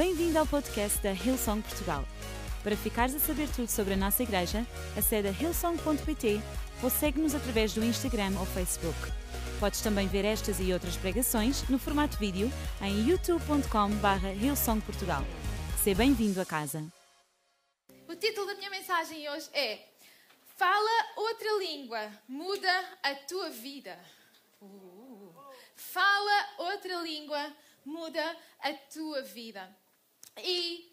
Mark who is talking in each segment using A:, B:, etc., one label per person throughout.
A: Bem-vindo ao podcast da Hillsong Portugal. Para ficares a saber tudo sobre a nossa igreja, acede a hillsong.pt ou segue-nos através do Instagram ou Facebook. Podes também ver estas e outras pregações no formato vídeo em youtube.com.br hillsongportugal. Seja bem-vindo a casa.
B: O título da minha mensagem hoje é Fala outra língua, muda a tua vida. Uh. Fala outra língua, muda a tua vida. E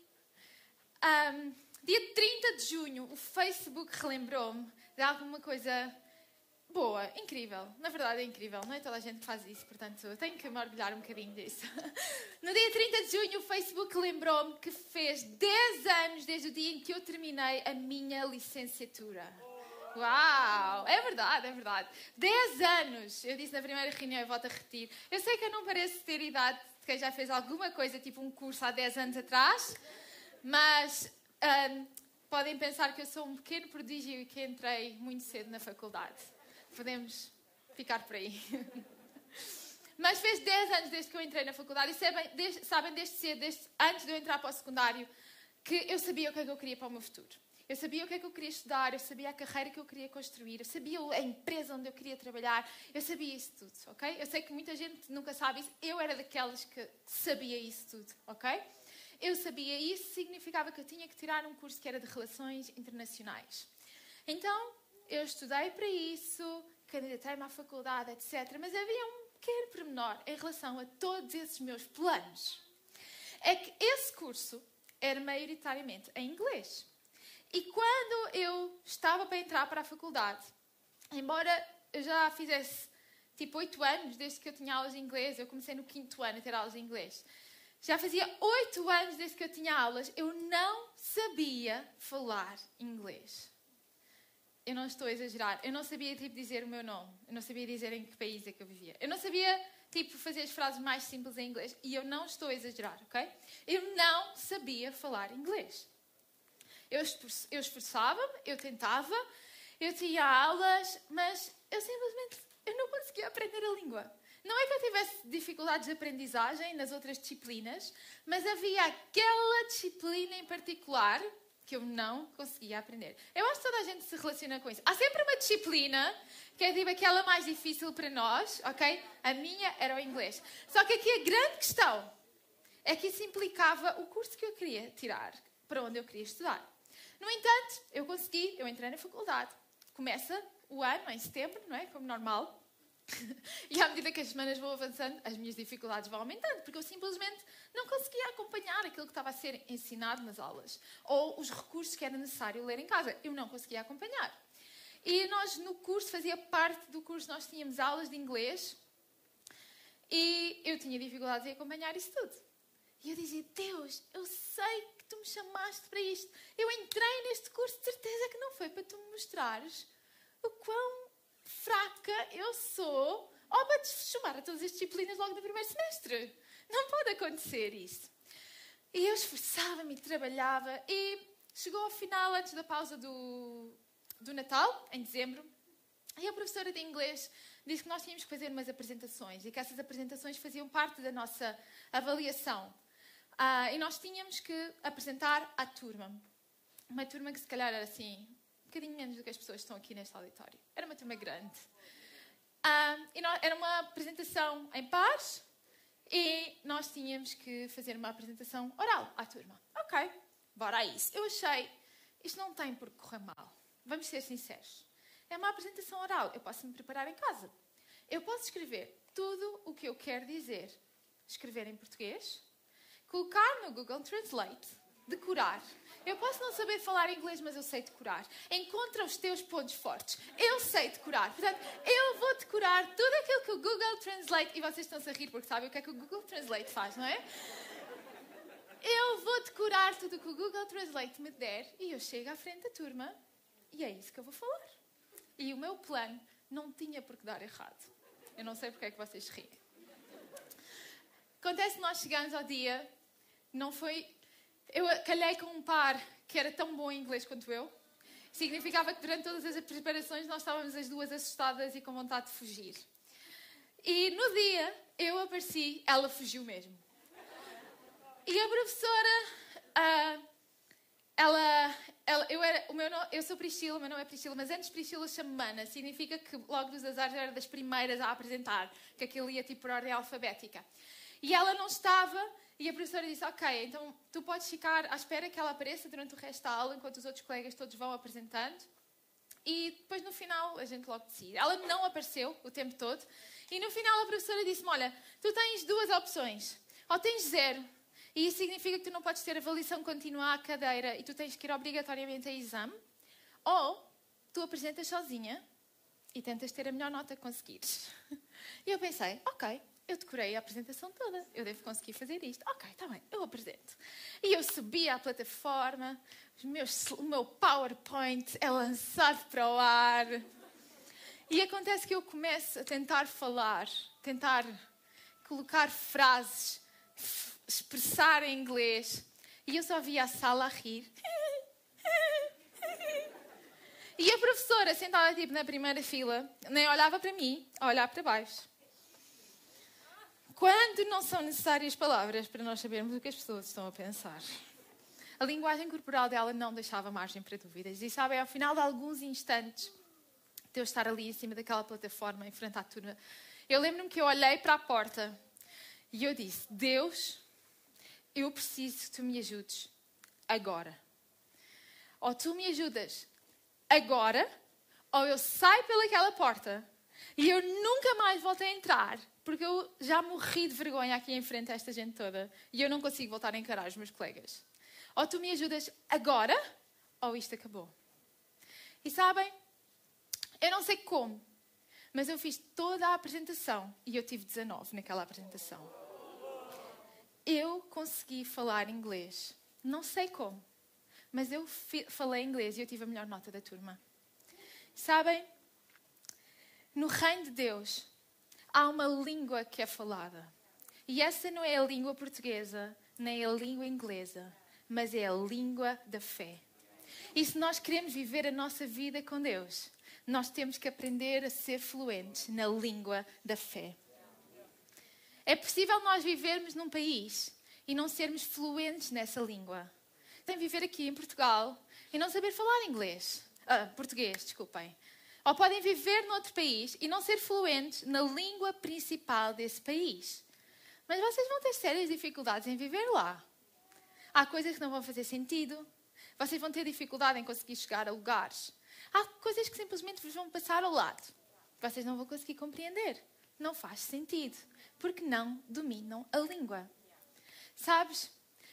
B: um, dia 30 de junho, o Facebook relembrou-me de alguma coisa boa, incrível. Na verdade é incrível, não é toda a gente que faz isso, portanto eu tenho que me orgulhar um bocadinho disso. No dia 30 de junho, o Facebook lembrou-me que fez 10 anos desde o dia em que eu terminei a minha licenciatura. Uau! É verdade, é verdade. 10 anos! Eu disse na primeira reunião, eu volto a repetir. Eu sei que eu não pareço ter idade de quem já fez alguma coisa, tipo um curso há 10 anos atrás, mas um, podem pensar que eu sou um pequeno prodígio e que entrei muito cedo na faculdade. Podemos ficar por aí. Mas fez 10 anos desde que eu entrei na faculdade e sabem desde, sabem, desde cedo, desde, antes de eu entrar para o secundário, que eu sabia o que é que eu queria para o meu futuro. Eu sabia o que é que eu queria estudar, eu sabia a carreira que eu queria construir, eu sabia a empresa onde eu queria trabalhar, eu sabia isso tudo, ok? Eu sei que muita gente nunca sabe isso, eu era daquelas que sabia isso tudo, ok? Eu sabia isso, significava que eu tinha que tirar um curso que era de Relações Internacionais. Então, eu estudei para isso, candidatei-me à faculdade, etc. Mas havia um pequeno pormenor em relação a todos esses meus planos. É que esse curso era maioritariamente em inglês. E quando eu estava para entrar para a faculdade, embora eu já fizesse tipo oito anos desde que eu tinha aulas de inglês, eu comecei no quinto ano a ter aulas de inglês. Já fazia oito anos desde que eu tinha aulas, eu não sabia falar inglês. Eu não estou a exagerar. Eu não sabia tipo dizer o meu nome. Eu não sabia dizer em que país é que eu vivia. Eu não sabia tipo fazer as frases mais simples em inglês e eu não estou a exagerar, ok? Eu não sabia falar inglês. Eu, esforçava-me, eu tentava, eu tinha aulas, mas eu simplesmente eu não conseguia aprender a língua. Não é que eu tivesse dificuldades de aprendizagem nas outras disciplinas, mas havia aquela disciplina em particular que eu não conseguia aprender. Eu acho que toda a gente se relaciona com isso. Há sempre uma disciplina que é tipo aquela mais difícil para nós, ok? A minha era o inglês. Só que aqui a grande questão é que isso implicava o curso que eu queria tirar, para onde eu queria estudar. No entanto, eu consegui, eu entrei na faculdade. Começa o ano em setembro, não é? Como normal. e à medida que as semanas vão avançando, as minhas dificuldades vão aumentando, porque eu simplesmente não conseguia acompanhar aquilo que estava a ser ensinado nas aulas, ou os recursos que era necessário ler em casa. Eu não conseguia acompanhar. E nós, no curso, fazia parte do curso, nós tínhamos aulas de inglês, e eu tinha dificuldades em acompanhar isso tudo. E eu dizia: Deus, eu sei tu me chamaste para isto. Eu entrei neste curso, de certeza que não foi para tu me mostrares o quão fraca eu sou ou para te chamar a todas as disciplinas logo no primeiro semestre. Não pode acontecer isso. E eu esforçava-me e trabalhava e chegou ao final, antes da pausa do, do Natal, em dezembro, e a professora de inglês disse que nós tínhamos que fazer umas apresentações e que essas apresentações faziam parte da nossa avaliação. Ah, e nós tínhamos que apresentar à turma. Uma turma que se calhar era assim, um bocadinho menos do que as pessoas que estão aqui neste auditório. Era uma turma grande. Um, e nós, era uma apresentação em pares e nós tínhamos que fazer uma apresentação oral à turma. Ok, bora a isso. Eu achei, isto não tem por que correr mal. Vamos ser sinceros. É uma apresentação oral, eu posso me preparar em casa. Eu posso escrever tudo o que eu quero dizer. Escrever em português, colocar no Google Translate decorar. Eu posso não saber falar inglês, mas eu sei decorar. Encontra os teus pontos fortes. Eu sei decorar. Portanto, eu vou decorar tudo aquilo que o Google Translate. E vocês estão-se a rir porque sabem o que é que o Google Translate faz, não é? Eu vou decorar tudo o que o Google Translate me der e eu chego à frente da turma e é isso que eu vou falar. E o meu plano não tinha por que dar errado. Eu não sei porque é que vocês riem. Acontece que nós chegamos ao dia, não foi eu calhei com um par que era tão bom em inglês quanto eu. Significava que durante todas as preparações nós estávamos as duas assustadas e com vontade de fugir. E no dia eu apareci, ela fugiu mesmo. E a professora, uh, ela, ela, eu, era, o meu nome, eu sou Priscila, o meu nome é Priscila, mas antes Priscila chamo Mana. Significa que logo dos azares era das primeiras a apresentar, que aquilo ia tipo por ordem alfabética. E ela não estava, e a professora disse: Ok, então tu podes ficar à espera que ela apareça durante o resto da aula, enquanto os outros colegas todos vão apresentando. E depois no final a gente logo decide. Ela não apareceu o tempo todo. E no final a professora disse-me: Olha, tu tens duas opções. Ou tens zero, e isso significa que tu não podes ter avaliação contínua à cadeira e tu tens que ir obrigatoriamente a exame. Ou tu apresentas sozinha e tentas ter a melhor nota que conseguires. E eu pensei, ok, eu decorei a apresentação toda, eu devo conseguir fazer isto. Ok, está bem, eu apresento. E eu subi à plataforma, meus, o meu PowerPoint é lançado para o ar. E acontece que eu começo a tentar falar, tentar colocar frases expressar em inglês. E eu só via a sala a rir. E a professora, sentada tipo na primeira fila, nem olhava para mim, a olhar para baixo. Quando não são necessárias palavras para nós sabermos o que as pessoas estão a pensar. A linguagem corporal dela não deixava margem para dúvidas. E sabem, ao final de alguns instantes de eu estar ali em cima daquela plataforma, em frente à turma, eu lembro-me que eu olhei para a porta e eu disse: Deus, eu preciso que tu me ajudes agora. Ou tu me ajudas agora, ou eu saio pelaquela porta e eu nunca mais volto a entrar, porque eu já morri de vergonha aqui em frente a esta gente toda e eu não consigo voltar a encarar os meus colegas. Ou tu me ajudas agora, ou isto acabou. E sabem, eu não sei como, mas eu fiz toda a apresentação e eu tive 19 naquela apresentação eu consegui falar inglês. Não sei como, mas eu falei inglês e eu tive a melhor nota da turma. Sabem? No reino de Deus há uma língua que é falada. E essa não é a língua portuguesa, nem a língua inglesa, mas é a língua da fé. E se nós queremos viver a nossa vida com Deus, nós temos que aprender a ser fluentes na língua da fé. É possível nós vivermos num país e não sermos fluentes nessa língua. Tem viver aqui em Portugal e não saber falar inglês. Ah, português, desculpem. Ou podem viver noutro país e não ser fluentes na língua principal desse país. Mas vocês vão ter sérias dificuldades em viver lá. Há coisas que não vão fazer sentido. Vocês vão ter dificuldade em conseguir chegar a lugares. Há coisas que simplesmente vos vão passar ao lado. Vocês não vão conseguir compreender. Não faz sentido porque não dominam a língua. Sabes,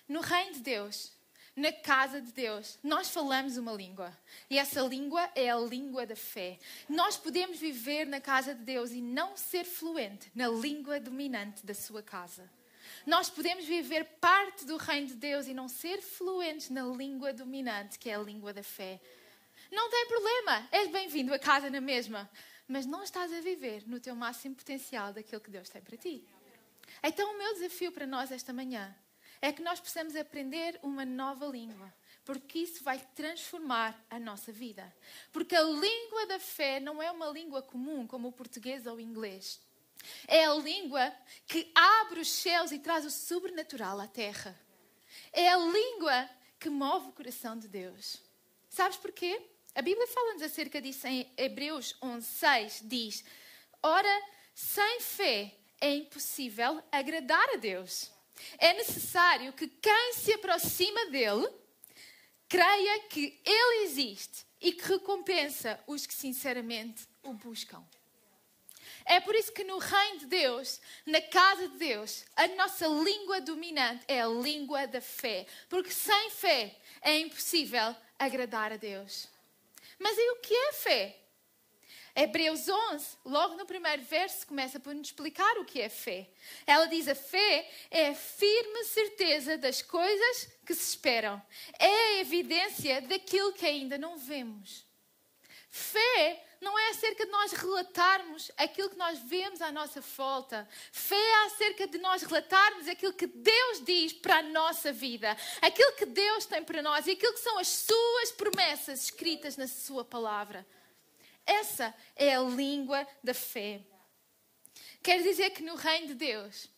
B: no reino de Deus, na casa de Deus, nós falamos uma língua. E essa língua é a língua da fé. Nós podemos viver na casa de Deus e não ser fluente na língua dominante da sua casa. Nós podemos viver parte do reino de Deus e não ser fluentes na língua dominante, que é a língua da fé. Não tem problema, és bem-vindo a casa na mesma mas não estás a viver no teu máximo potencial daquilo que Deus tem para ti. Então, o meu desafio para nós esta manhã é que nós possamos aprender uma nova língua, porque isso vai transformar a nossa vida. Porque a língua da fé não é uma língua comum como o português ou o inglês. É a língua que abre os céus e traz o sobrenatural à terra. É a língua que move o coração de Deus. Sabes porquê? A Bíblia fala-nos acerca disso em Hebreus 11:6 diz: Ora, sem fé é impossível agradar a Deus. É necessário que quem se aproxima dele creia que ele existe e que recompensa os que sinceramente o buscam. É por isso que no reino de Deus, na casa de Deus, a nossa língua dominante é a língua da fé. Porque sem fé é impossível agradar a Deus. Mas e o que é fé? Hebreus 11, logo no primeiro verso, começa por nos explicar o que é fé. Ela diz: a fé é a firme certeza das coisas que se esperam, é a evidência daquilo que ainda não vemos. Fé não é acerca de nós relatarmos aquilo que nós vemos à nossa volta. Fé é acerca de nós relatarmos aquilo que Deus diz para a nossa vida, aquilo que Deus tem para nós e aquilo que são as suas promessas escritas na sua palavra. Essa é a língua da fé. Quer dizer que no reino de Deus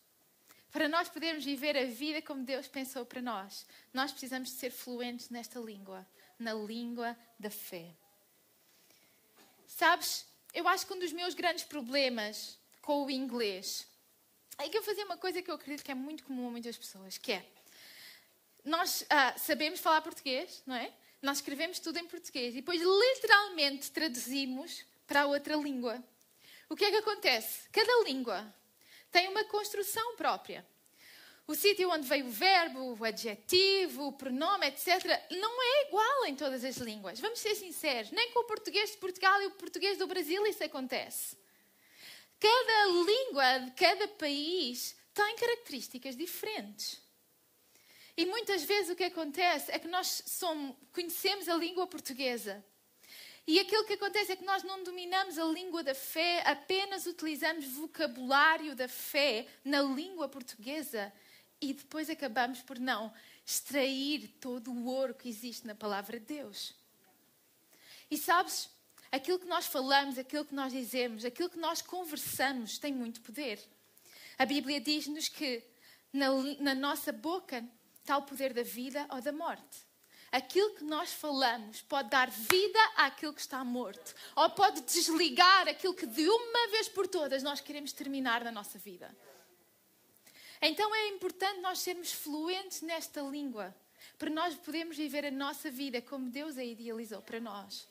B: para nós podermos viver a vida como Deus pensou para nós, nós precisamos de ser fluentes nesta língua, na língua da fé. Sabes, eu acho que um dos meus grandes problemas com o inglês é que eu fazia uma coisa que eu acredito que é muito comum a muitas pessoas, que é nós ah, sabemos falar português, não é? Nós escrevemos tudo em português e depois literalmente traduzimos para outra língua. O que é que acontece? Cada língua tem uma construção própria. O sítio onde veio o verbo, o adjetivo, o pronome, etc., não é igual em todas as línguas. Vamos ser sinceros, nem com o português de Portugal e o português do Brasil isso acontece. Cada língua de cada país tem características diferentes. E muitas vezes o que acontece é que nós somos, conhecemos a língua portuguesa, e aquilo que acontece é que nós não dominamos a língua da fé, apenas utilizamos vocabulário da fé na língua portuguesa e depois acabamos por não extrair todo o ouro que existe na palavra de Deus. E sabes, aquilo que nós falamos, aquilo que nós dizemos, aquilo que nós conversamos tem muito poder. A Bíblia diz-nos que na, na nossa boca está o poder da vida ou da morte. Aquilo que nós falamos pode dar vida àquilo que está morto, ou pode desligar aquilo que de uma vez por todas nós queremos terminar na nossa vida. Então é importante nós sermos fluentes nesta língua, para nós podermos viver a nossa vida como Deus a idealizou para nós.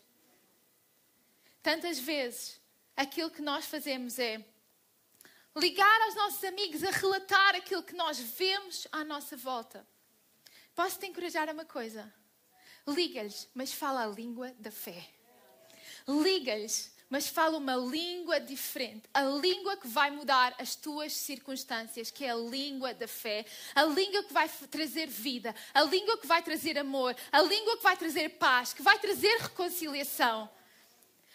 B: Tantas vezes, aquilo que nós fazemos é ligar aos nossos amigos a relatar aquilo que nós vemos à nossa volta. Posso te encorajar a uma coisa? Liga-lhes, mas fala a língua da fé. Liga-lhes, mas fala uma língua diferente, a língua que vai mudar as tuas circunstâncias, que é a língua da fé, a língua que vai trazer vida, a língua que vai trazer amor, a língua que vai trazer paz, que vai trazer reconciliação.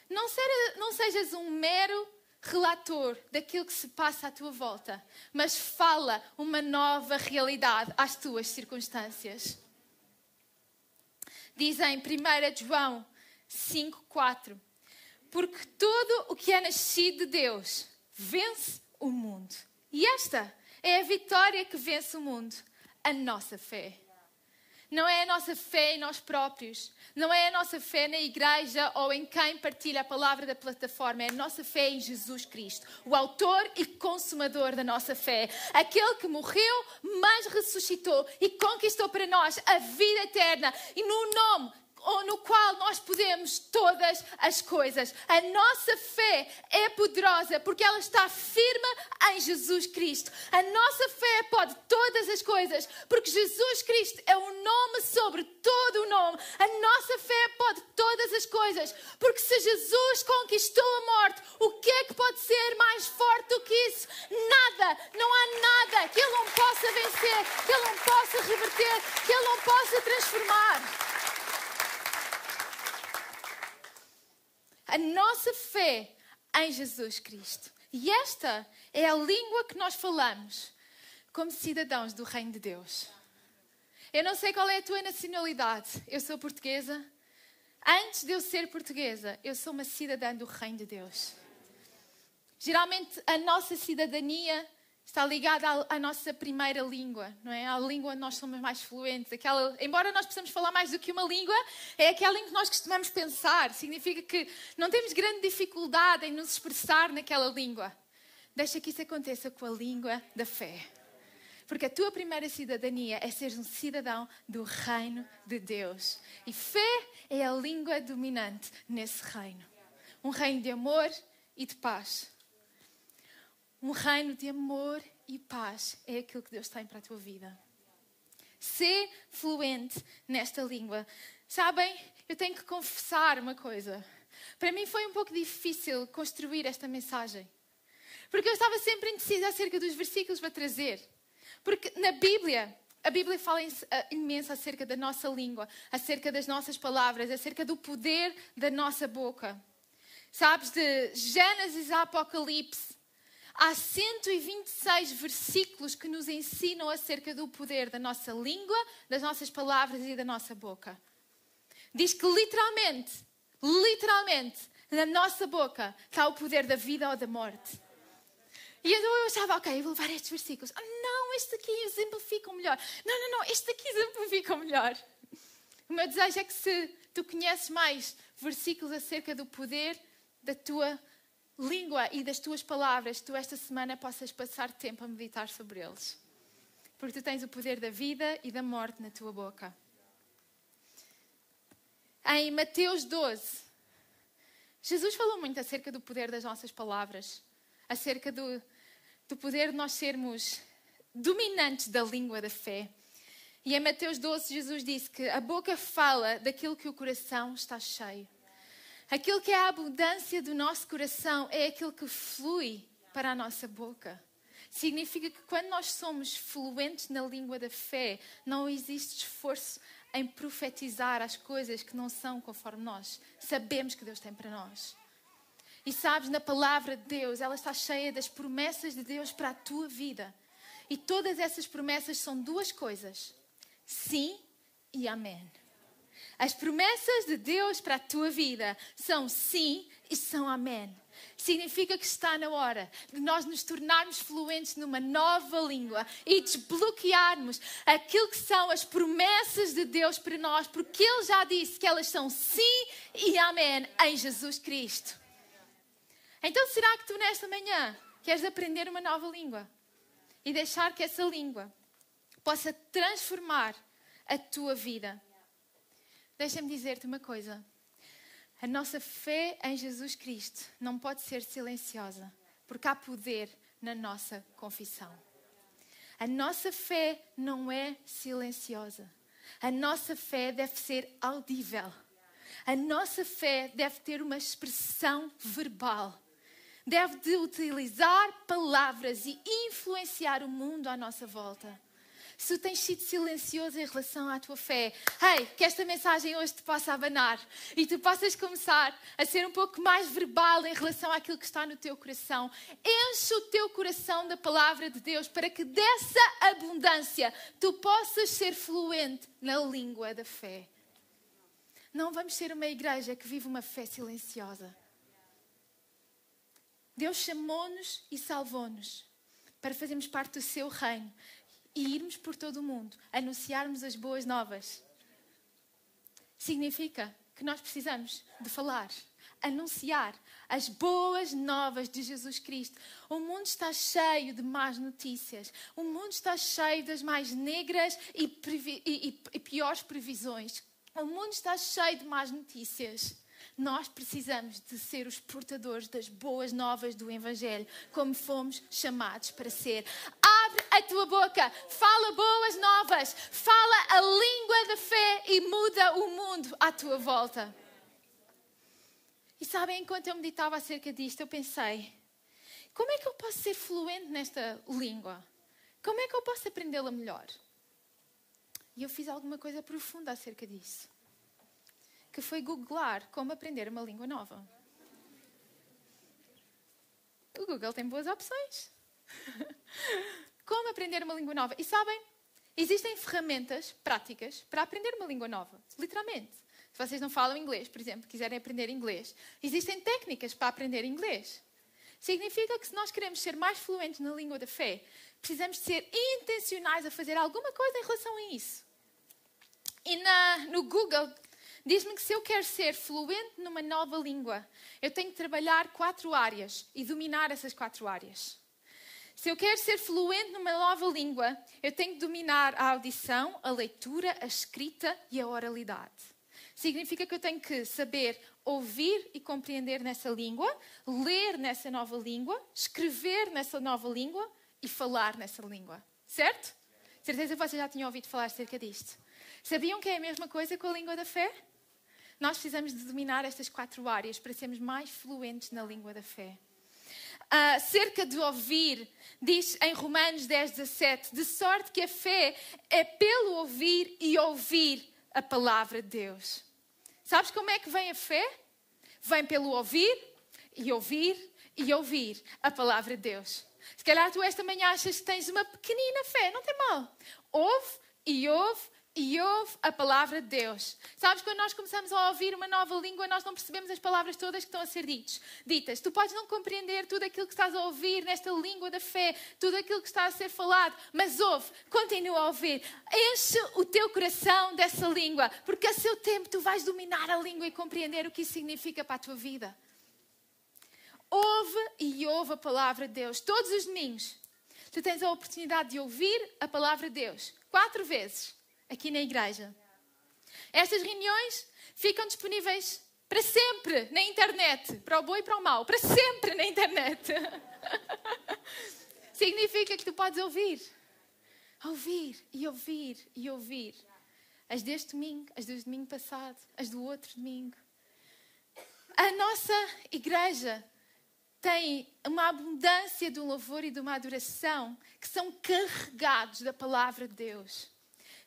B: Não, ser, não sejas um mero relator daquilo que se passa à tua volta, mas fala uma nova realidade às tuas circunstâncias. Diz em 1 João 5,4: Porque tudo o que é nascido de Deus vence o mundo. E esta é a vitória que vence o mundo, a nossa fé. Não é a nossa fé em nós próprios, não é a nossa fé na igreja ou em quem partilha a palavra da plataforma, é a nossa fé em Jesus Cristo, o autor e consumador da nossa fé, aquele que morreu, mas ressuscitou e conquistou para nós a vida eterna. E no nome no qual nós podemos todas as coisas. A nossa fé é poderosa porque ela está firme em Jesus Cristo. A nossa fé pode todas as coisas porque Jesus Cristo é o nome sobre todo o nome. A nossa fé pode todas as coisas porque se Jesus conquistou a morte, o que é que pode ser mais forte do que isso? Nada, não há nada que Ele não possa vencer, que Ele não possa reverter, que Ele não possa transformar. A nossa fé em Jesus Cristo. E esta é a língua que nós falamos como cidadãos do Reino de Deus. Eu não sei qual é a tua nacionalidade. Eu sou portuguesa. Antes de eu ser portuguesa, eu sou uma cidadã do Reino de Deus. Geralmente, a nossa cidadania está ligada à, nossa primeira língua, não é? À língua onde nós somos mais fluentes. Aquela, embora nós possamos falar mais do que uma língua, é aquela em que nós costumamos pensar. Significa que não temos grande dificuldade em nos expressar naquela língua. Deixa que isso aconteça com a língua da fé. Porque a tua primeira cidadania é ser um cidadão do reino de Deus. E fé é a língua dominante nesse reino. Um reino de amor e de paz. Um reino de amor e paz é aquilo que Deus tem para a tua vida. Ser fluente nesta língua. Sabem, eu tenho que confessar uma coisa. Para mim foi um pouco difícil construir esta mensagem. Porque eu estava sempre indecisa acerca dos versículos para trazer. Porque na Bíblia, a Bíblia fala imenso acerca da nossa língua, acerca das nossas palavras, acerca do poder da nossa boca. Sabes, de Gênesis a Apocalipse, Há 126 versículos que nos ensinam acerca do poder da nossa língua, das nossas palavras e da nossa boca. Diz que literalmente, literalmente, na nossa boca está o poder da vida ou da morte. E então eu achava, ok, eu vou levar estes versículos. Ah, não, este aqui exemplificam melhor. Não, não, não, este aqui exemplificam melhor. O meu desejo é que se tu conheces mais versículos acerca do poder da tua língua e das tuas palavras, tu esta semana possas passar tempo a meditar sobre eles. Porque tu tens o poder da vida e da morte na tua boca. Em Mateus 12, Jesus falou muito acerca do poder das nossas palavras, acerca do, do poder de nós sermos dominantes da língua da fé. E em Mateus 12, Jesus disse que a boca fala daquilo que o coração está cheio. Aquilo que é a abundância do nosso coração é aquilo que flui para a nossa boca. Significa que quando nós somos fluentes na língua da fé, não existe esforço em profetizar as coisas que não são conforme nós sabemos que Deus tem para nós. E sabes, na palavra de Deus, ela está cheia das promessas de Deus para a tua vida. E todas essas promessas são duas coisas: sim e amém. As promessas de Deus para a tua vida são sim e são amém. Significa que está na hora de nós nos tornarmos fluentes numa nova língua e desbloquearmos aquilo que são as promessas de Deus para nós, porque Ele já disse que elas são sim e amém em Jesus Cristo. Então, será que tu nesta manhã queres aprender uma nova língua e deixar que essa língua possa transformar a tua vida? Deixa-me dizer-te uma coisa. A nossa fé em Jesus Cristo não pode ser silenciosa, porque há poder na nossa confissão. A nossa fé não é silenciosa. A nossa fé deve ser audível. A nossa fé deve ter uma expressão verbal. Deve de utilizar palavras e influenciar o mundo à nossa volta se tens sido silencioso em relação à tua fé, hey, que esta mensagem hoje te possa abanar e tu possas começar a ser um pouco mais verbal em relação àquilo que está no teu coração. Enche o teu coração da palavra de Deus para que dessa abundância tu possas ser fluente na língua da fé. Não vamos ser uma igreja que vive uma fé silenciosa. Deus chamou-nos e salvou-nos para fazermos parte do seu reino e irmos por todo o mundo, anunciarmos as boas novas. Significa que nós precisamos de falar, anunciar as boas novas de Jesus Cristo. O mundo está cheio de más notícias. O mundo está cheio das mais negras e, e, e, e piores previsões. O mundo está cheio de más notícias. Nós precisamos de ser os portadores das boas novas do Evangelho, como fomos chamados para ser. Abre a tua boca, fala boas novas, fala a língua da fé e muda o mundo à tua volta. E sabem, enquanto eu meditava acerca disto, eu pensei: como é que eu posso ser fluente nesta língua? Como é que eu posso aprendê-la melhor? E eu fiz alguma coisa profunda acerca disso que foi googlar como aprender uma língua nova. O Google tem boas opções. como aprender uma língua nova. E sabem, existem ferramentas práticas para aprender uma língua nova. Literalmente. Se vocês não falam inglês, por exemplo, quiserem aprender inglês, existem técnicas para aprender inglês. Significa que se nós queremos ser mais fluentes na língua da fé, precisamos ser intencionais a fazer alguma coisa em relação a isso. E na, no Google Diz-me que se eu quero ser fluente numa nova língua, eu tenho que trabalhar quatro áreas e dominar essas quatro áreas. Se eu quero ser fluente numa nova língua, eu tenho que dominar a audição, a leitura, a escrita e a oralidade. Significa que eu tenho que saber ouvir e compreender nessa língua, ler nessa nova língua, escrever nessa nova língua e falar nessa língua. Certo? Certeza que vocês já tinham ouvido falar acerca disto. Sabiam que é a mesma coisa com a língua da fé? Nós precisamos de dominar estas quatro áreas para sermos mais fluentes na língua da fé. Uh, cerca de ouvir, diz em Romanos 10, 17, de sorte que a fé é pelo ouvir e ouvir a palavra de Deus. Sabes como é que vem a fé? Vem pelo ouvir e ouvir e ouvir a palavra de Deus. Se calhar tu esta manhã achas que tens uma pequenina fé, não tem mal. Ouve e ouve e ouve a palavra de Deus. Sabes, quando nós começamos a ouvir uma nova língua, nós não percebemos as palavras todas que estão a ser ditas. ditas. Tu podes não compreender tudo aquilo que estás a ouvir nesta língua da fé, tudo aquilo que está a ser falado, mas ouve, continua a ouvir. Enche o teu coração dessa língua, porque a seu tempo tu vais dominar a língua e compreender o que isso significa para a tua vida. Ouve e ouve a palavra de Deus todos os domingos. Tu tens a oportunidade de ouvir a palavra de Deus quatro vezes aqui na igreja. Estas reuniões ficam disponíveis para sempre na internet, para o bom e para o mau, para sempre na internet. Significa que tu podes ouvir, ouvir e ouvir e ouvir. As deste domingo, as do domingo passado, as do outro domingo. A nossa igreja tem uma abundância de um louvor e de uma adoração que são carregados da palavra de Deus.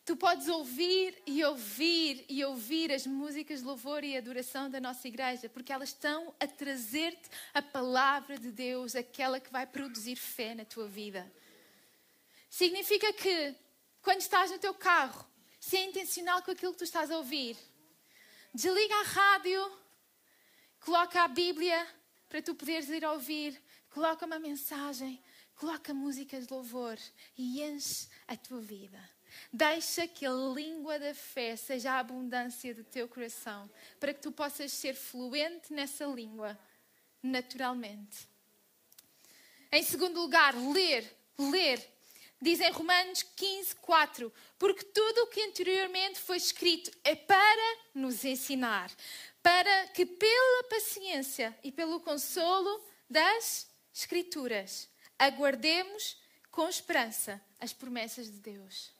B: Tu podes ouvir e ouvir e ouvir as músicas de louvor e adoração da nossa igreja, porque elas estão a trazer-te a palavra de Deus, aquela que vai produzir fé na tua vida. Significa que, quando estás no teu carro, se é intencional com aquilo que tu estás a ouvir, desliga a rádio, coloca a Bíblia para tu poderes ir ouvir, coloca uma mensagem, coloca músicas de louvor e enche a tua vida. Deixa que a língua da fé seja a abundância do teu coração, para que tu possas ser fluente nessa língua naturalmente. Em segundo lugar, ler, ler. Diz em Romanos 15, 4: Porque tudo o que anteriormente foi escrito é para nos ensinar, para que pela paciência e pelo consolo das Escrituras aguardemos com esperança as promessas de Deus.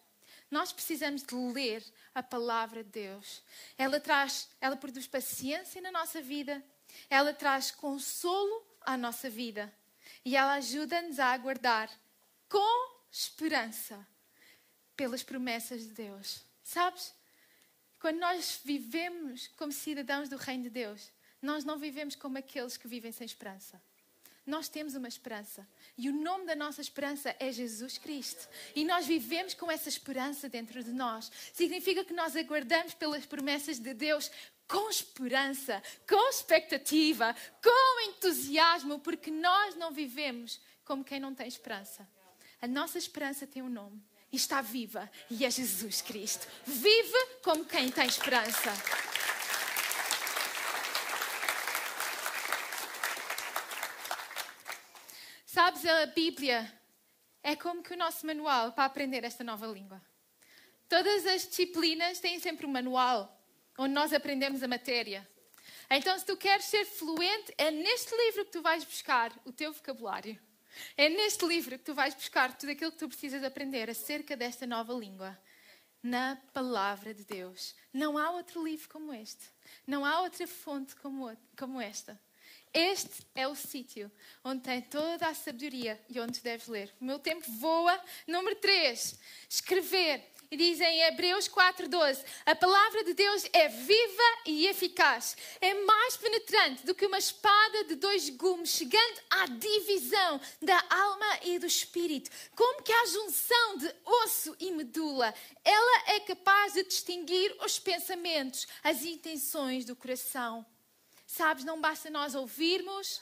B: Nós precisamos de ler a palavra de Deus. Ela traz, ela produz paciência na nossa vida, ela traz consolo à nossa vida e ela ajuda-nos a aguardar com esperança pelas promessas de Deus. Sabes? Quando nós vivemos como cidadãos do reino de Deus, nós não vivemos como aqueles que vivem sem esperança. Nós temos uma esperança. E o nome da nossa esperança é Jesus Cristo. E nós vivemos com essa esperança dentro de nós. Significa que nós aguardamos pelas promessas de Deus com esperança, com expectativa, com entusiasmo, porque nós não vivemos como quem não tem esperança. A nossa esperança tem um nome e está viva, e é Jesus Cristo. Vive como quem tem esperança. Sabes, a Bíblia é como que o nosso manual para aprender esta nova língua. Todas as disciplinas têm sempre um manual onde nós aprendemos a matéria. Então, se tu queres ser fluente, é neste livro que tu vais buscar o teu vocabulário. É neste livro que tu vais buscar tudo aquilo que tu precisas aprender acerca desta nova língua. Na palavra de Deus. Não há outro livro como este. Não há outra fonte como, como esta. Este é o sítio onde tem toda a sabedoria e onde deves ler. O meu tempo voa. Número 3. Escrever. E diz em Hebreus 4,12: A palavra de Deus é viva e eficaz, é mais penetrante do que uma espada de dois gumes, chegando à divisão da alma e do espírito, como que a junção de osso e medula. Ela é capaz de distinguir os pensamentos, as intenções do coração. Sabes, não basta nós ouvirmos,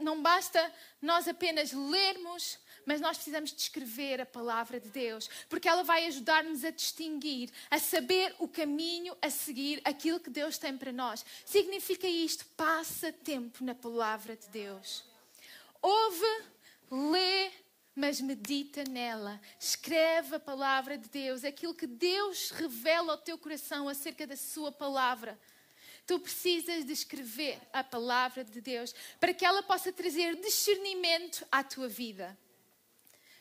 B: não basta nós apenas lermos, mas nós precisamos descrever a palavra de Deus, porque ela vai ajudar-nos a distinguir, a saber o caminho a seguir, aquilo que Deus tem para nós. Significa isto: passa tempo na palavra de Deus. Ouve, lê, mas medita nela. Escreve a palavra de Deus, aquilo que Deus revela ao teu coração acerca da sua palavra. Tu precisas de escrever a palavra de Deus para que ela possa trazer discernimento à tua vida.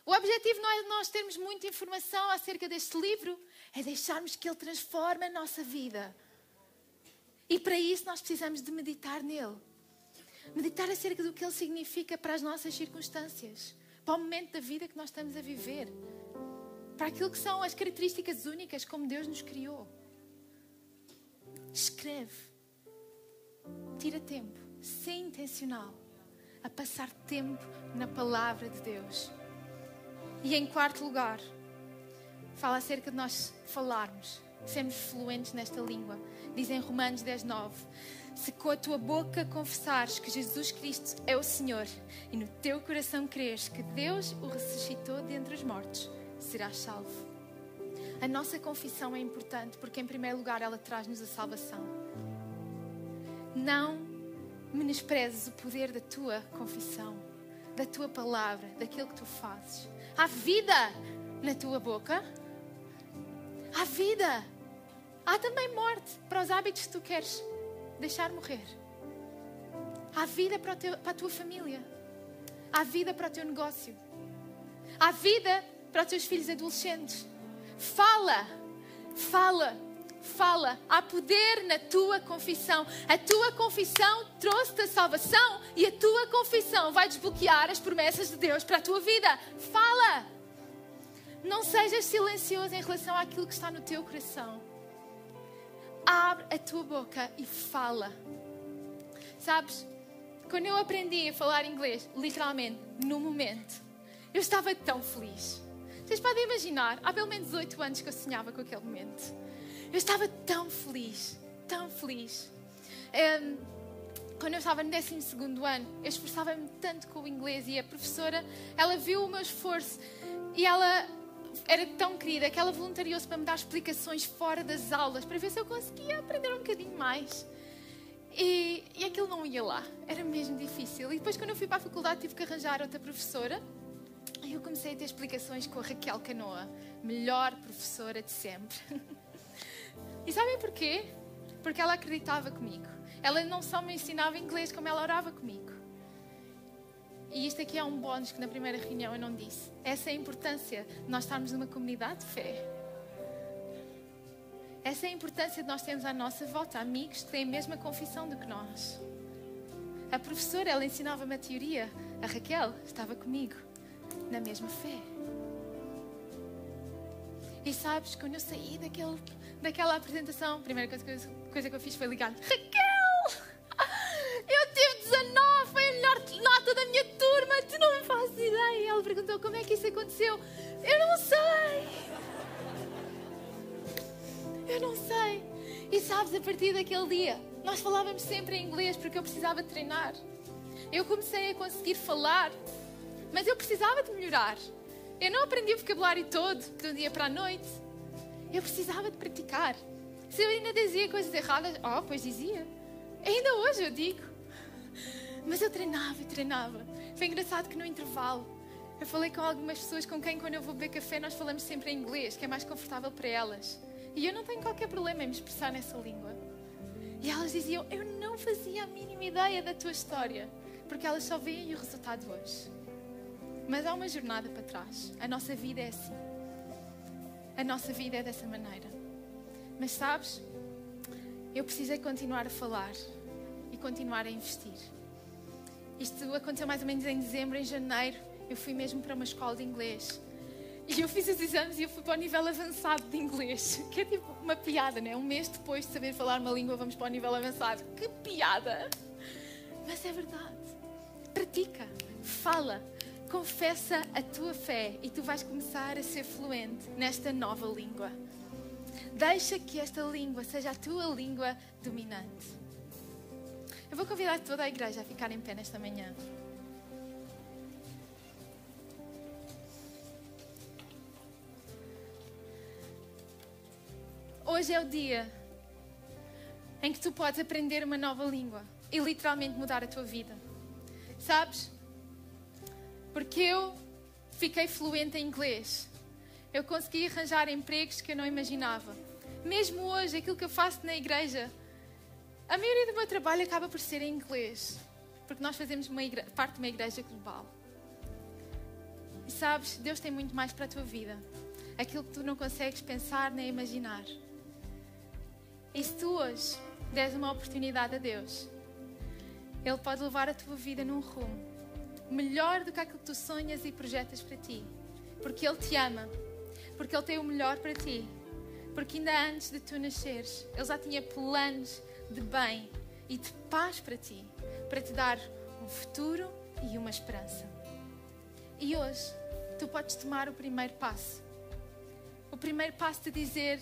B: O objetivo não é nós termos muita informação acerca deste livro, é deixarmos que ele transforme a nossa vida. E para isso nós precisamos de meditar nele. Meditar acerca do que ele significa para as nossas circunstâncias, para o momento da vida que nós estamos a viver, para aquilo que são as características únicas como Deus nos criou. Escreve. Tira tempo, ser intencional, a passar tempo na palavra de Deus. E em quarto lugar, fala acerca de nós falarmos, sermos fluentes nesta língua. Diz em Romanos 10, 9: Se com a tua boca confessares que Jesus Cristo é o Senhor e no teu coração creres que Deus o ressuscitou dentre os mortos, serás salvo. A nossa confissão é importante porque, em primeiro lugar, ela traz-nos a salvação. Não menosprezes o poder da tua confissão, da tua palavra, daquilo que tu fazes. Há vida na tua boca. Há vida. Há também morte para os hábitos que tu queres deixar morrer. Há vida para, teu, para a tua família. Há vida para o teu negócio. Há vida para os teus filhos adolescentes. Fala, fala, fala. Há poder na tua confissão. A tua confissão trouxe-te a salvação e a tua confissão vai desbloquear as promessas de Deus para a tua vida. Fala. Não sejas silencioso em relação àquilo que está no teu coração. Abre a tua boca e fala. Sabes, quando eu aprendi a falar inglês, literalmente, no momento, eu estava tão feliz. Vocês podem imaginar, há pelo menos oito anos que eu sonhava com aquele momento. Eu estava tão feliz, tão feliz. Um, quando eu estava no 12 ano, eu esforçava-me tanto com o inglês e a professora, ela viu o meu esforço e ela era tão querida que ela voluntariou-se para me dar explicações fora das aulas para ver se eu conseguia aprender um bocadinho mais. E, e aquilo não ia lá, era mesmo difícil. E depois, quando eu fui para a faculdade, tive que arranjar outra professora e eu comecei a ter explicações com a Raquel Canoa, melhor professora de sempre. e sabem porquê? Porque ela acreditava comigo. Ela não só me ensinava inglês, como ela orava comigo. E isto aqui é um bónus que na primeira reunião eu não disse. Essa é a importância de nós estarmos numa comunidade de fé. Essa é a importância de nós termos à nossa volta amigos que têm a mesma confissão do que nós. A professora, ela ensinava-me a teoria. A Raquel estava comigo na mesma fé. E sabes, quando eu saí daquele, daquela apresentação, a primeira coisa, coisa que eu fiz foi ligar Raquel! Eu tive 19, foi a melhor nota da minha turma, tu não me fazes ideia. E ela perguntou como é que isso aconteceu. Eu não sei. Eu não sei. E sabes, a partir daquele dia, nós falávamos sempre em inglês porque eu precisava treinar. Eu comecei a conseguir falar mas eu precisava de melhorar. Eu não aprendi o vocabulário todo de um dia para a noite. Eu precisava de praticar. Se eu ainda dizia coisas erradas, oh, pois dizia. Ainda hoje eu digo. Mas eu treinava e treinava. Foi engraçado que no intervalo eu falei com algumas pessoas com quem, quando eu vou beber café, nós falamos sempre em inglês, que é mais confortável para elas. E eu não tenho qualquer problema em me expressar nessa língua. E elas diziam: Eu não fazia a mínima ideia da tua história, porque elas só veem o resultado hoje. Mas há uma jornada para trás. A nossa vida é assim. A nossa vida é dessa maneira. Mas sabes, eu precisei continuar a falar e continuar a investir. Isto aconteceu mais ou menos em dezembro, em janeiro. Eu fui mesmo para uma escola de inglês. E eu fiz os exames e eu fui para o nível avançado de inglês. Que é tipo uma piada, né? Um mês depois de saber falar uma língua, vamos para o nível avançado. Que piada! Mas é verdade. Pratica, fala, confessa a tua fé e tu vais começar a ser fluente nesta nova língua. Deixa que esta língua seja a tua língua dominante. Eu vou convidar toda a igreja a ficar em pé nesta manhã. Hoje é o dia em que tu podes aprender uma nova língua e literalmente mudar a tua vida. Sabes? Porque eu fiquei fluente em inglês. Eu consegui arranjar empregos que eu não imaginava. Mesmo hoje, aquilo que eu faço na igreja, a maioria do meu trabalho acaba por ser em inglês. Porque nós fazemos igreja, parte de uma igreja global. E sabes, Deus tem muito mais para a tua vida. Aquilo que tu não consegues pensar nem imaginar. E se tu hoje deres uma oportunidade a Deus, Ele pode levar a tua vida num rumo melhor do que aquilo que tu sonhas e projetas para ti. Porque Ele te ama, porque Ele tem o melhor para ti. Porque ainda antes de tu nasceres, Ele já tinha planos de bem e de paz para ti, para te dar um futuro e uma esperança. E hoje, tu podes tomar o primeiro passo. o primeiro passo de dizer: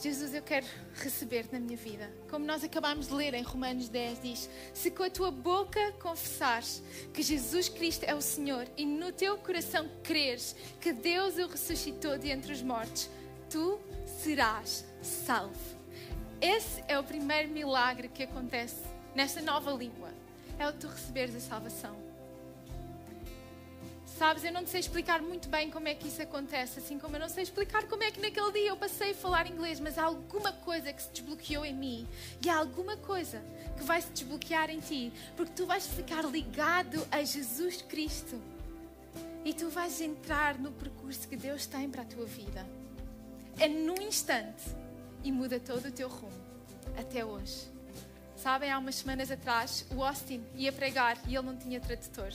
B: Jesus, eu quero receber na minha vida. Como nós acabamos de ler em Romanos 10, diz: Se com a tua boca confessares que Jesus Cristo é o Senhor e no teu coração creres que Deus o ressuscitou de entre os mortos, tu serás salvo. Esse é o primeiro milagre que acontece nesta nova língua. É o tu receberes a salvação. Sabes, eu não sei explicar muito bem como é que isso acontece, assim como eu não sei explicar como é que naquele dia eu passei a falar inglês, mas há alguma coisa que se desbloqueou em mim e há alguma coisa que vai se desbloquear em ti, porque tu vais ficar ligado a Jesus Cristo e tu vais entrar no percurso que Deus tem para a tua vida. É num instante e muda todo o teu rumo até hoje. Sabem, há umas semanas atrás, o Austin ia pregar e ele não tinha tradutor.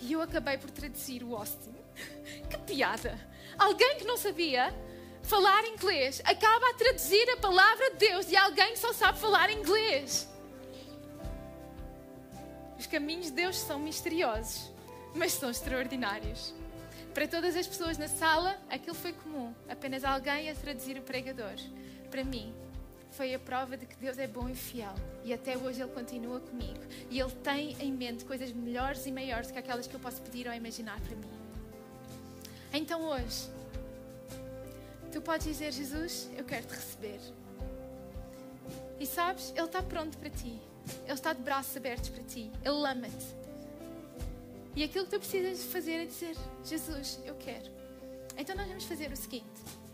B: E eu acabei por traduzir o Austin. que piada! Alguém que não sabia falar inglês acaba a traduzir a palavra de Deus de alguém que só sabe falar inglês. Os caminhos de Deus são misteriosos, mas são extraordinários. Para todas as pessoas na sala, aquilo foi comum, apenas alguém a traduzir o pregador. Para mim, foi a prova de que Deus é bom e fiel. E até hoje Ele continua comigo. E Ele tem em mente coisas melhores e maiores do que aquelas que eu posso pedir ou imaginar para mim. Então hoje, tu podes dizer: Jesus, eu quero te receber. E sabes, Ele está pronto para ti. Ele está de braços abertos para ti. Ele ama-te. E aquilo que tu precisas fazer é dizer: Jesus, eu quero. Então nós vamos fazer o seguinte,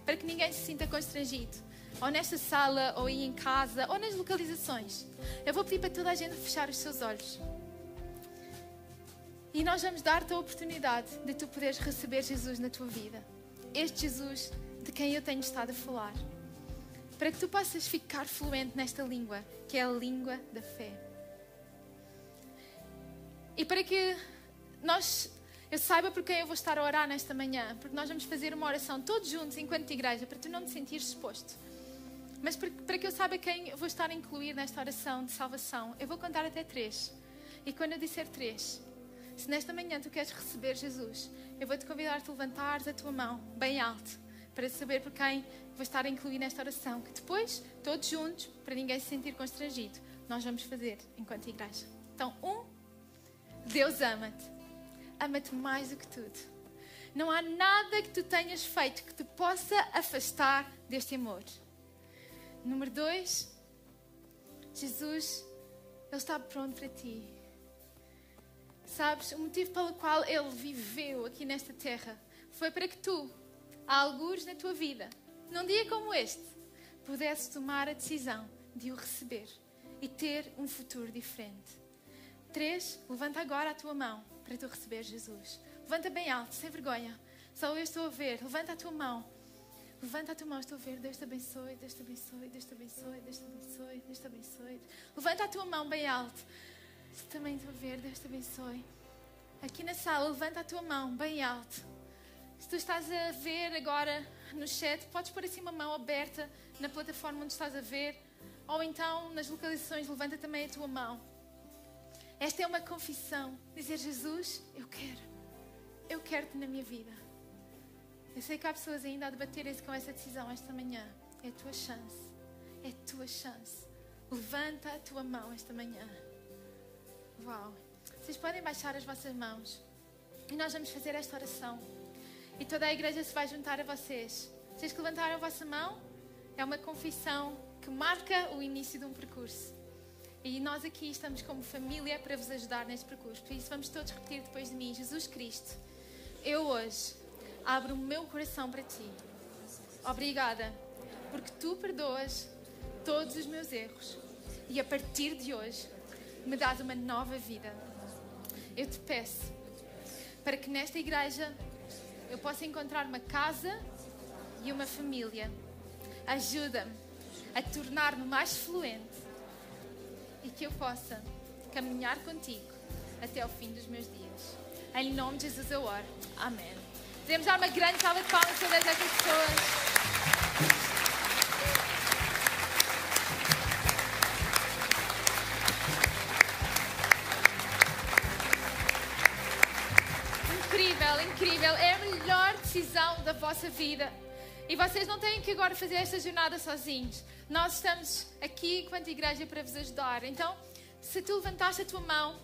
B: para que ninguém se sinta constrangido ou nesta sala, ou aí em casa, ou nas localizações. Eu vou pedir para toda a gente fechar os seus olhos. E nós vamos dar-te a oportunidade de tu poderes receber Jesus na tua vida. Este Jesus de quem eu tenho estado a falar. Para que tu possas ficar fluente nesta língua, que é a língua da fé. E para que nós eu saiba por quem eu vou estar a orar nesta manhã, porque nós vamos fazer uma oração todos juntos, enquanto igreja, para tu não te sentires exposto. Mas para que eu saiba quem eu vou estar a incluir nesta oração de salvação, eu vou contar até três. E quando eu disser três, se nesta manhã tu queres receber Jesus, eu vou te convidar a te a tua mão bem alto para saber por quem vou estar a incluir nesta oração. Que depois, todos juntos, para ninguém se sentir constrangido, nós vamos fazer enquanto igreja. Então, um, Deus ama-te. Ama-te mais do que tudo. Não há nada que tu tenhas feito que te possa afastar deste amor. Número dois, Jesus, Ele está pronto para ti. Sabes, o motivo pelo qual Ele viveu aqui nesta terra foi para que tu, há alguns na tua vida, num dia como este, pudesses tomar a decisão de o receber e ter um futuro diferente. Três, levanta agora a tua mão para tu receber Jesus. Levanta bem alto, sem vergonha. Só eu estou a ver. Levanta a tua mão Levanta a tua mão, estou a ver. Deus te abençoe, Deus te abençoe, Deus te abençoe, Deus te abençoe, Deus te abençoe. Levanta a tua mão bem alto. Também estou a ver, Deus te abençoe. Aqui na sala, levanta a tua mão bem alto. Se tu estás a ver agora no chat, podes pôr assim uma mão aberta na plataforma onde estás a ver. Ou então nas localizações, levanta também a tua mão. Esta é uma confissão. Dizer, Jesus, eu quero. Eu quero-te na minha vida. Eu sei que há pessoas ainda a debaterem-se com essa decisão esta manhã. É a tua chance. É a tua chance. Levanta a tua mão esta manhã. Uau! Vocês podem baixar as vossas mãos. E nós vamos fazer esta oração. E toda a igreja se vai juntar a vocês. Vocês que levantaram a vossa mão, é uma confissão que marca o início de um percurso. E nós aqui estamos como família para vos ajudar neste percurso. Por isso, vamos todos repetir depois de mim: Jesus Cristo, eu hoje abro o meu coração para ti. Obrigada, porque tu perdoas todos os meus erros e a partir de hoje me dás uma nova vida. Eu te peço para que nesta igreja eu possa encontrar uma casa e uma família. Ajuda-me a tornar-me mais fluente e que eu possa caminhar contigo até o fim dos meus dias. Em nome de Jesus eu oro. Amém. Podemos dar uma grande salva de palmas a todas essas pessoas. Incrível, incrível. É a melhor decisão da vossa vida. E vocês não têm que agora fazer esta jornada sozinhos. Nós estamos aqui, enquanto igreja, para vos ajudar. Então, se tu levantaste a tua mão,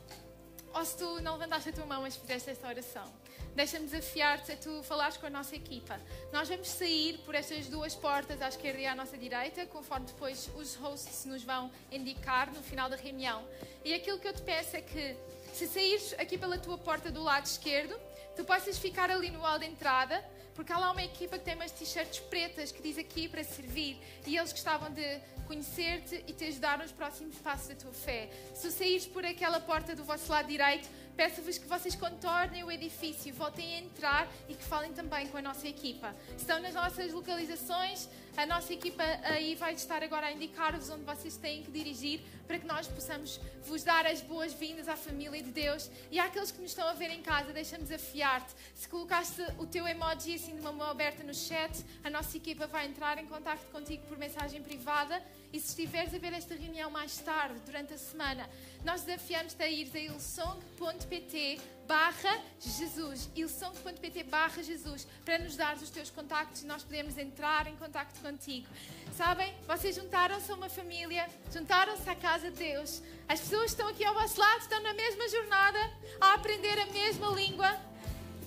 B: ou se tu não levantaste a tua mão, mas fizeste esta oração, deixa-me desafiar-te a tu falares com a nossa equipa. Nós vamos sair por estas duas portas, à esquerda e à nossa direita, conforme depois os hosts nos vão indicar no final da reunião. E aquilo que eu te peço é que, se saíres aqui pela tua porta do lado esquerdo, tu possas ficar ali no hall de entrada porque há lá uma equipa que tem umas t-shirts pretas que diz aqui para servir e eles gostavam de conhecer-te e te ajudar nos próximos passos da tua fé. Se saíres por aquela porta do vosso lado direito, peço-vos que vocês contornem o edifício, voltem a entrar e que falem também com a nossa equipa. Estão nas nossas localizações, a nossa equipa aí vai estar agora a indicar-vos onde vocês têm que dirigir para que nós possamos vos dar as boas-vindas à família de Deus. E àqueles que nos estão a ver em casa, deixa-me desafiar-te. Se colocaste o teu emoji assim de uma mão aberta no chat, a nossa equipa vai entrar em contato contigo por mensagem privada. E se estiveres a ver esta reunião mais tarde, durante a semana, nós desafiamos-te a ir a ilsong.pt barra Jesus, ilsong.pt barra Jesus, para nos dar os teus contactos e nós podemos entrar em contacto contigo. Sabem, vocês juntaram-se a uma família, juntaram-se à casa de Deus. As pessoas estão aqui ao vosso lado estão na mesma jornada, a aprender a mesma língua.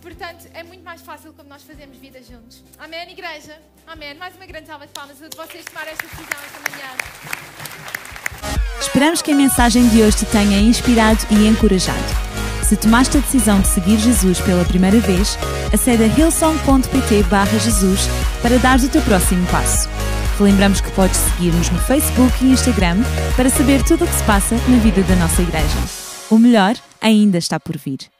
B: Portanto, é muito mais fácil como nós fazemos vida juntos. Amém, igreja? Amém. Mais uma grande salva de palmas a vocês tomarem esta decisão esta manhã.
A: Esperamos que a mensagem de hoje te tenha inspirado e encorajado. Se tomaste a decisão de seguir Jesus pela primeira vez, acede a hillsong.pt Jesus para dar o teu próximo passo. Relembramos que podes seguir-nos no Facebook e Instagram para saber tudo o que se passa na vida da nossa igreja. O melhor ainda está por vir.